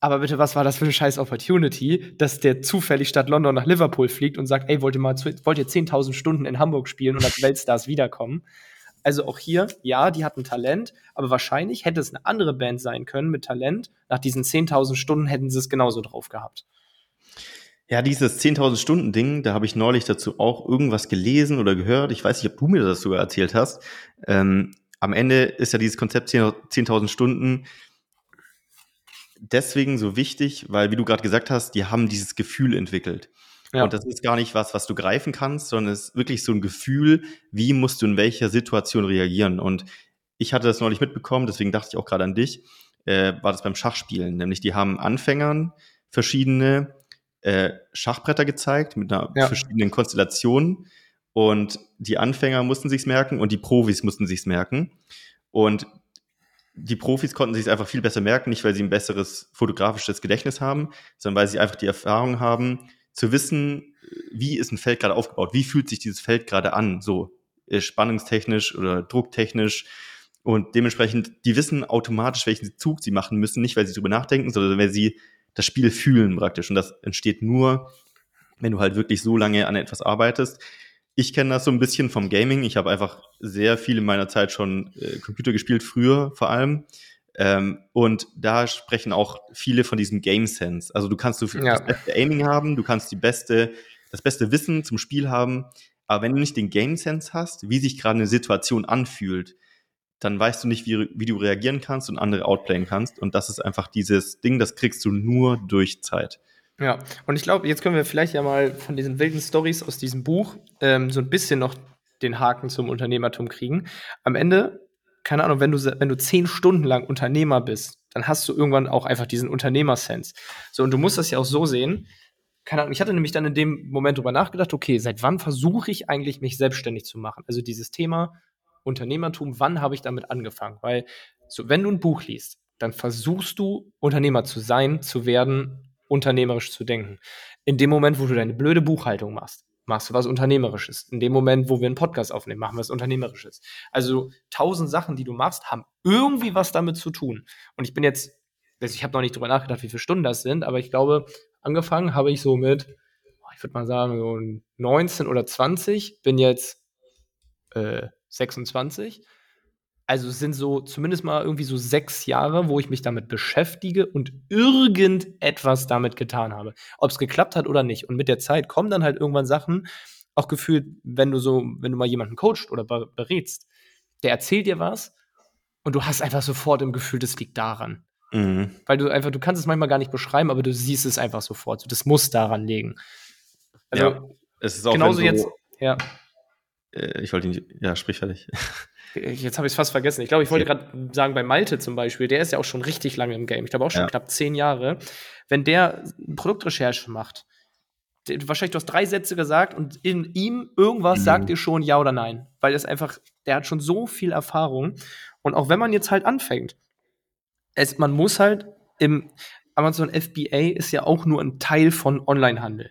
Aber bitte, was war das für eine scheiß Opportunity, dass der zufällig statt London nach Liverpool fliegt und sagt, ey, wollt ihr mal, wollt ihr 10.000 Stunden in Hamburg spielen und als Weltstars wiederkommen? Also auch hier, ja, die hatten Talent, aber wahrscheinlich hätte es eine andere Band sein können mit Talent. Nach diesen 10.000 Stunden hätten sie es genauso drauf gehabt. Ja, dieses 10.000 Stunden Ding, da habe ich neulich dazu auch irgendwas gelesen oder gehört. Ich weiß nicht, ob du mir das sogar erzählt hast. Ähm, am Ende ist ja dieses Konzept 10.000 Stunden deswegen so wichtig, weil, wie du gerade gesagt hast, die haben dieses Gefühl entwickelt. Ja. Und das ist gar nicht was, was du greifen kannst, sondern es ist wirklich so ein Gefühl, wie musst du in welcher Situation reagieren. Und ich hatte das neulich mitbekommen, deswegen dachte ich auch gerade an dich, äh, war das beim Schachspielen. Nämlich die haben Anfängern verschiedene äh, Schachbretter gezeigt mit einer ja. verschiedenen Konstellationen. Und die Anfänger mussten sich's merken und die Profis mussten sich's merken. Und die Profis konnten sich es einfach viel besser merken, nicht weil sie ein besseres fotografisches Gedächtnis haben, sondern weil sie einfach die Erfahrung haben, zu wissen, wie ist ein Feld gerade aufgebaut, wie fühlt sich dieses Feld gerade an, so äh, spannungstechnisch oder drucktechnisch, Und dementsprechend, die wissen automatisch, welchen Zug sie machen müssen, nicht weil sie drüber nachdenken, sondern weil sie das Spiel fühlen praktisch. Und das entsteht nur, wenn du halt wirklich so lange an etwas arbeitest. Ich kenne das so ein bisschen vom Gaming. Ich habe einfach sehr viel in meiner Zeit schon äh, Computer gespielt, früher vor allem. Ähm, und da sprechen auch viele von diesem Game Sense. Also du kannst du ja. das beste Aiming haben, du kannst die beste, das beste Wissen zum Spiel haben, aber wenn du nicht den Game Sense hast, wie sich gerade eine Situation anfühlt, dann weißt du nicht, wie, wie du reagieren kannst und andere outplayen kannst. Und das ist einfach dieses Ding, das kriegst du nur durch Zeit. Ja, und ich glaube, jetzt können wir vielleicht ja mal von diesen wilden Stories aus diesem Buch ähm, so ein bisschen noch den Haken zum Unternehmertum kriegen. Am Ende, keine Ahnung, wenn du, wenn du zehn Stunden lang Unternehmer bist, dann hast du irgendwann auch einfach diesen Unternehmersense. So, und du musst das ja auch so sehen, keine Ahnung, ich hatte nämlich dann in dem Moment drüber nachgedacht, okay, seit wann versuche ich eigentlich, mich selbstständig zu machen? Also dieses Thema Unternehmertum, wann habe ich damit angefangen? Weil, so, wenn du ein Buch liest, dann versuchst du, Unternehmer zu sein, zu werden, unternehmerisch zu denken. In dem Moment, wo du deine blöde Buchhaltung machst, machst du was Unternehmerisches. In dem Moment, wo wir einen Podcast aufnehmen, machen wir was Unternehmerisches. Also tausend Sachen, die du machst, haben irgendwie was damit zu tun. Und ich bin jetzt, also ich habe noch nicht drüber nachgedacht, wie viele Stunden das sind, aber ich glaube, angefangen habe ich so mit, ich würde mal sagen, so 19 oder 20, bin jetzt äh, 26. Also es sind so zumindest mal irgendwie so sechs Jahre, wo ich mich damit beschäftige und irgendetwas damit getan habe. Ob es geklappt hat oder nicht. Und mit der Zeit kommen dann halt irgendwann Sachen, auch gefühlt, wenn du so, wenn du mal jemanden coachst oder berätst, der erzählt dir was und du hast einfach sofort im Gefühl, das liegt daran. Mhm. Weil du einfach, du kannst es manchmal gar nicht beschreiben, aber du siehst es einfach sofort. das muss daran liegen. Also, ja, es ist auch genauso so, jetzt, ja. Äh, ich wollte nicht, ja, sprich fertig. Jetzt habe ich es fast vergessen. Ich glaube, ich wollte gerade sagen, bei Malte zum Beispiel, der ist ja auch schon richtig lange im Game. Ich glaube auch schon ja. knapp zehn Jahre. Wenn der Produktrecherche macht, wahrscheinlich du hast drei Sätze gesagt und in ihm irgendwas mhm. sagt dir schon ja oder nein. Weil das einfach, der hat schon so viel Erfahrung. Und auch wenn man jetzt halt anfängt, es, man muss halt im Amazon FBA ist ja auch nur ein Teil von Onlinehandel.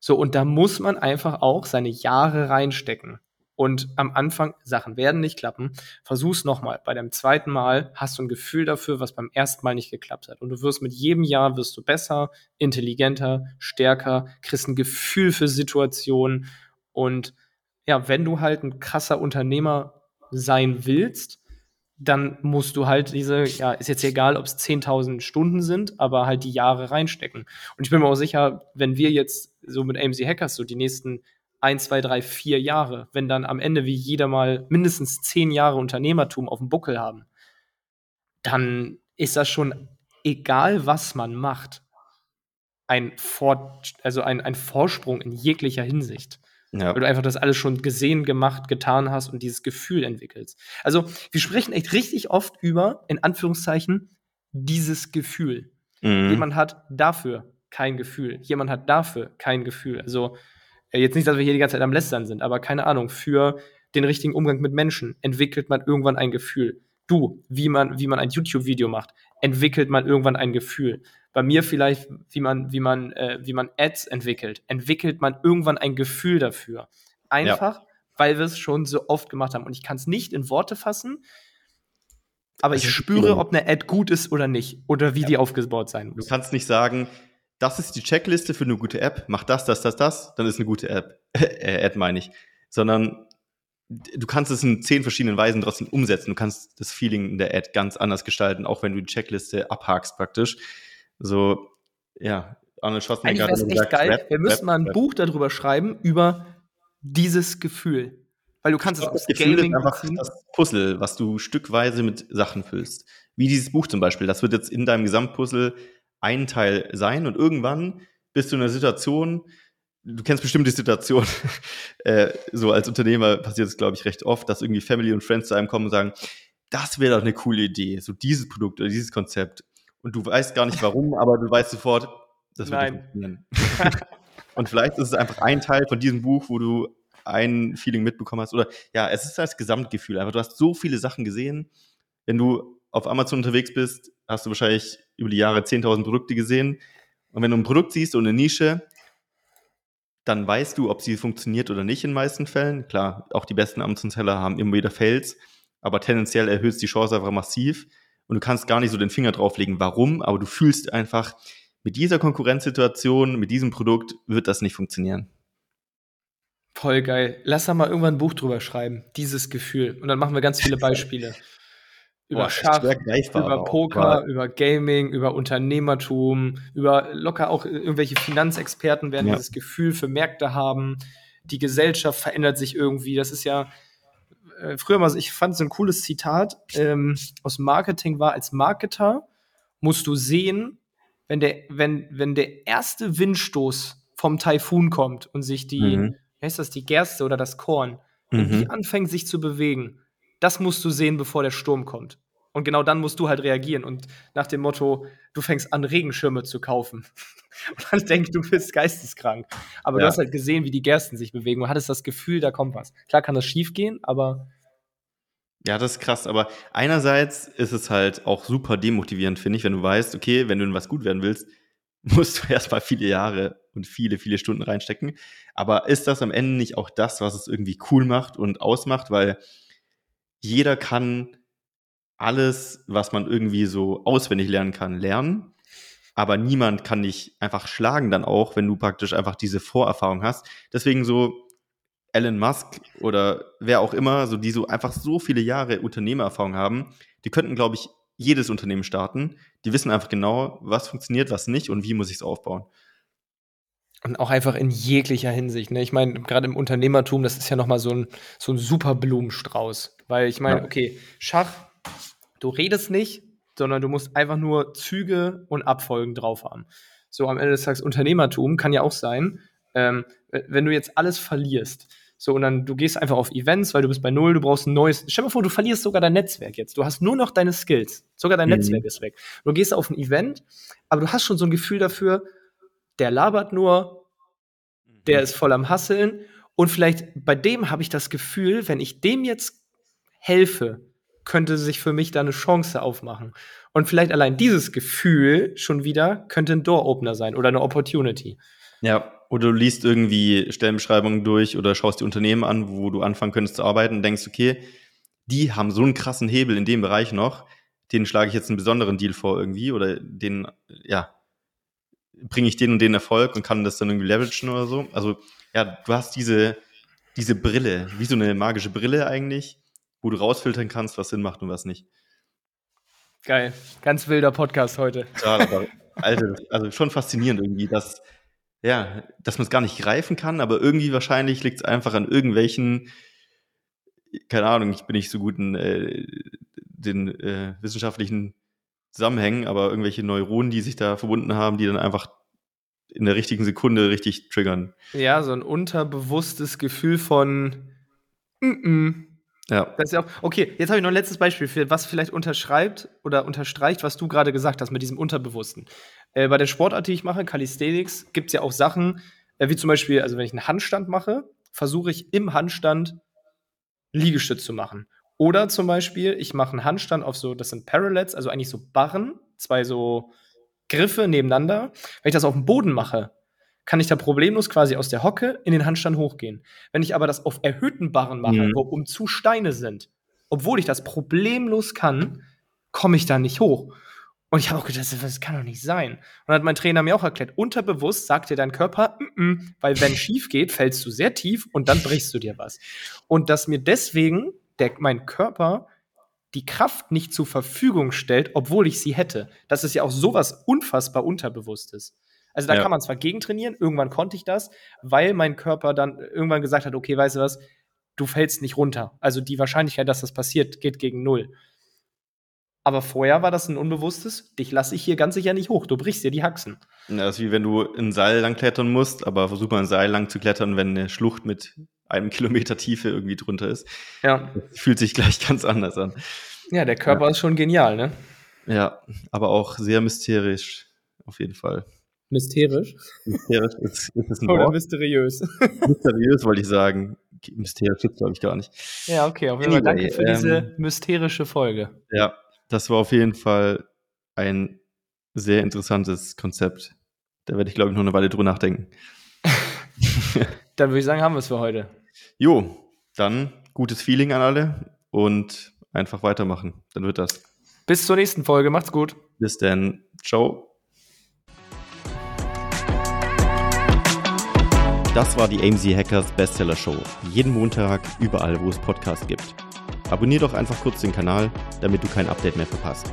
So, und da muss man einfach auch seine Jahre reinstecken. Und am Anfang, Sachen werden nicht klappen. Versuch's nochmal. Bei dem zweiten Mal hast du ein Gefühl dafür, was beim ersten Mal nicht geklappt hat. Und du wirst mit jedem Jahr wirst du besser, intelligenter, stärker, kriegst ein Gefühl für Situationen. Und ja, wenn du halt ein krasser Unternehmer sein willst, dann musst du halt diese, ja, ist jetzt egal, ob es 10.000 Stunden sind, aber halt die Jahre reinstecken. Und ich bin mir auch sicher, wenn wir jetzt so mit AMC Hackers so die nächsten ein, zwei, drei, vier Jahre, wenn dann am Ende wie jeder mal mindestens zehn Jahre Unternehmertum auf dem Buckel haben, dann ist das schon egal, was man macht, ein, Fort, also ein, ein Vorsprung in jeglicher Hinsicht. Ja. Weil du einfach das alles schon gesehen, gemacht, getan hast und dieses Gefühl entwickelst. Also, wir sprechen echt richtig oft über, in Anführungszeichen, dieses Gefühl. Mhm. Jemand hat dafür kein Gefühl. Jemand hat dafür kein Gefühl. Also, jetzt nicht, dass wir hier die ganze Zeit am Lästern sind, aber keine Ahnung, für den richtigen Umgang mit Menschen entwickelt man irgendwann ein Gefühl. Du, wie man, wie man ein YouTube-Video macht, entwickelt man irgendwann ein Gefühl bei mir vielleicht, wie man, wie man, äh, wie man Ads entwickelt, entwickelt man irgendwann ein Gefühl dafür. Einfach, ja. weil wir es schon so oft gemacht haben. Und ich kann es nicht in Worte fassen, aber das ich spüre, ob eine Ad gut ist oder nicht. Oder wie ja. die aufgebaut sein muss. Du kannst nicht sagen, das ist die Checkliste für eine gute App, mach das, das, das, das, dann ist eine gute App. äh, Ad meine ich. Sondern du kannst es in zehn verschiedenen Weisen trotzdem umsetzen. Du kannst das Feeling in der Ad ganz anders gestalten, auch wenn du die Checkliste abhakst praktisch. So, ja, Arnold Schwarzenegger. Eigentlich wäre echt sagt, geil. Rap, Wir müssten mal ein Rap. Buch darüber schreiben, über dieses Gefühl. Weil du kannst es das Gefühl Gaming ist einfach beziehen. das Puzzle, was du stückweise mit Sachen füllst. Wie dieses Buch zum Beispiel. Das wird jetzt in deinem Gesamtpuzzle ein Teil sein und irgendwann bist du in einer Situation, du kennst bestimmt die Situation, äh, so als Unternehmer passiert es, glaube ich, recht oft, dass irgendwie Family und Friends zu einem kommen und sagen, das wäre doch eine coole Idee, so dieses Produkt oder dieses Konzept und du weißt gar nicht warum, aber du weißt sofort, das wird funktionieren. und vielleicht ist es einfach ein Teil von diesem Buch, wo du ein Feeling mitbekommen hast. Oder ja, es ist das Gesamtgefühl. Einfach, du hast so viele Sachen gesehen. Wenn du auf Amazon unterwegs bist, hast du wahrscheinlich über die Jahre 10.000 Produkte gesehen. Und wenn du ein Produkt siehst und eine Nische, dann weißt du, ob sie funktioniert oder nicht in den meisten Fällen. Klar, auch die besten Amazon-Seller haben immer wieder Fails. aber tendenziell erhöht die Chance einfach massiv und du kannst gar nicht so den Finger drauflegen, warum, aber du fühlst einfach, mit dieser Konkurrenzsituation, mit diesem Produkt wird das nicht funktionieren. Voll geil. Lass da mal irgendwann ein Buch drüber schreiben, dieses Gefühl. Und dann machen wir ganz viele Beispiele. über Boah, Schach, über Poker, auch, über Gaming, über Unternehmertum, über locker auch irgendwelche Finanzexperten werden ja. dieses Gefühl für Märkte haben. Die Gesellschaft verändert sich irgendwie. Das ist ja äh, früher mal, ich fand so ein cooles Zitat ähm, aus Marketing war, als Marketer musst du sehen, wenn der, wenn, wenn der erste Windstoß vom Taifun kommt und sich die, mhm. wie heißt das, die Gerste oder das Korn, mhm. und die anfängt sich zu bewegen, das musst du sehen, bevor der Sturm kommt. Und genau dann musst du halt reagieren und nach dem Motto, du fängst an, Regenschirme zu kaufen. und dann denkst du, bist geisteskrank. Aber ja. du hast halt gesehen, wie die Gersten sich bewegen und hattest das Gefühl, da kommt was. Klar kann das schief gehen, aber ja, das ist krass, aber einerseits ist es halt auch super demotivierend, finde ich, wenn du weißt, okay, wenn du in was gut werden willst, musst du erstmal viele Jahre und viele, viele Stunden reinstecken. Aber ist das am Ende nicht auch das, was es irgendwie cool macht und ausmacht? Weil jeder kann alles, was man irgendwie so auswendig lernen kann, lernen. Aber niemand kann dich einfach schlagen dann auch, wenn du praktisch einfach diese Vorerfahrung hast. Deswegen so, Elon Musk oder wer auch immer, so die so einfach so viele Jahre Unternehmererfahrung haben, die könnten, glaube ich, jedes Unternehmen starten. Die wissen einfach genau, was funktioniert, was nicht und wie muss ich es aufbauen. Und auch einfach in jeglicher Hinsicht. Ne? Ich meine, gerade im Unternehmertum, das ist ja nochmal so ein, so ein super Blumenstrauß. Weil ich meine, ja. okay, Schach, du redest nicht, sondern du musst einfach nur Züge und Abfolgen drauf haben. So am Ende des Tages Unternehmertum kann ja auch sein, ähm, wenn du jetzt alles verlierst, so, und dann du gehst einfach auf Events, weil du bist bei Null, du brauchst ein neues. Stell dir mal vor, du verlierst sogar dein Netzwerk jetzt. Du hast nur noch deine Skills. Sogar dein mhm. Netzwerk ist weg. Du gehst auf ein Event, aber du hast schon so ein Gefühl dafür, der labert nur, der ist voll am Hasseln. Und vielleicht bei dem habe ich das Gefühl, wenn ich dem jetzt helfe, könnte sich für mich da eine Chance aufmachen. Und vielleicht allein dieses Gefühl schon wieder könnte ein Door-Opener sein oder eine Opportunity. Ja, oder du liest irgendwie Stellenbeschreibungen durch oder schaust die Unternehmen an, wo du anfangen könntest zu arbeiten und denkst, okay, die haben so einen krassen Hebel in dem Bereich noch, denen schlage ich jetzt einen besonderen Deal vor irgendwie oder den, ja, bringe ich den und den Erfolg und kann das dann irgendwie leveragen oder so. Also, ja, du hast diese, diese Brille, wie so eine magische Brille eigentlich, wo du rausfiltern kannst, was Sinn macht und was nicht. Geil. Ganz wilder Podcast heute. Ja, aber, Alter, also schon faszinierend irgendwie, dass ja, dass man es gar nicht greifen kann, aber irgendwie wahrscheinlich liegt es einfach an irgendwelchen, keine Ahnung, ich bin nicht so gut in äh, den äh, wissenschaftlichen Zusammenhängen, aber irgendwelche Neuronen, die sich da verbunden haben, die dann einfach in der richtigen Sekunde richtig triggern. Ja, so ein unterbewusstes Gefühl von mm -mm. Ja. Das ist ja auch, okay, jetzt habe ich noch ein letztes Beispiel für was vielleicht unterschreibt oder unterstreicht, was du gerade gesagt hast mit diesem Unterbewussten. Äh, bei der Sportart, die ich mache, Calisthenics, gibt es ja auch Sachen, äh, wie zum Beispiel, also wenn ich einen Handstand mache, versuche ich im Handstand Liegestütz zu machen. Oder zum Beispiel, ich mache einen Handstand auf so, das sind Parallels, also eigentlich so Barren, zwei so Griffe nebeneinander. Wenn ich das auf dem Boden mache, kann ich da problemlos quasi aus der Hocke in den Handstand hochgehen. Wenn ich aber das auf erhöhten Barren mache, mhm. wo um zu Steine sind, obwohl ich das problemlos kann, komme ich da nicht hoch. Und ich habe auch gedacht, das kann doch nicht sein. Und dann hat mein Trainer mir auch erklärt, unterbewusst sagt dir dein Körper, mm -mm, weil wenn schief geht, fällst du sehr tief und dann brichst du dir was. Und dass mir deswegen der, mein Körper die Kraft nicht zur Verfügung stellt, obwohl ich sie hätte. Das ist ja auch sowas unfassbar Unterbewusstes. Also da ja. kann man zwar gegentrainieren, irgendwann konnte ich das, weil mein Körper dann irgendwann gesagt hat, okay, weißt du was, du fällst nicht runter. Also die Wahrscheinlichkeit, dass das passiert, geht gegen null. Aber vorher war das ein unbewusstes, dich lasse ich hier ganz sicher nicht hoch, du brichst dir die Haxen. Ja, das ist wie wenn du ein Seil lang klettern musst, aber versuch mal ein Seil lang zu klettern, wenn eine Schlucht mit einem Kilometer Tiefe irgendwie drunter ist. Ja. Das fühlt sich gleich ganz anders an. Ja, der Körper ja. ist schon genial, ne? Ja, aber auch sehr mysterisch, auf jeden Fall. Mysterisch? Mysterisch ist, ist es ein Oder Wort? mysteriös. mysteriös wollte ich sagen. Mysterisch gibt glaube ich gar nicht. Ja, okay, auf jeden Fall danke für ähm, diese mysterische Folge. Ja, das war auf jeden Fall ein sehr interessantes Konzept. Da werde ich, glaube ich, noch eine Weile drüber nachdenken. dann würde ich sagen, haben wir es für heute. Jo, dann gutes Feeling an alle und einfach weitermachen. Dann wird das. Bis zur nächsten Folge. Macht's gut. Bis dann. Ciao. Das war die AMZ Hackers Bestseller Show. Jeden Montag, überall, wo es Podcasts gibt. Abonnier doch einfach kurz den Kanal, damit du kein Update mehr verpasst.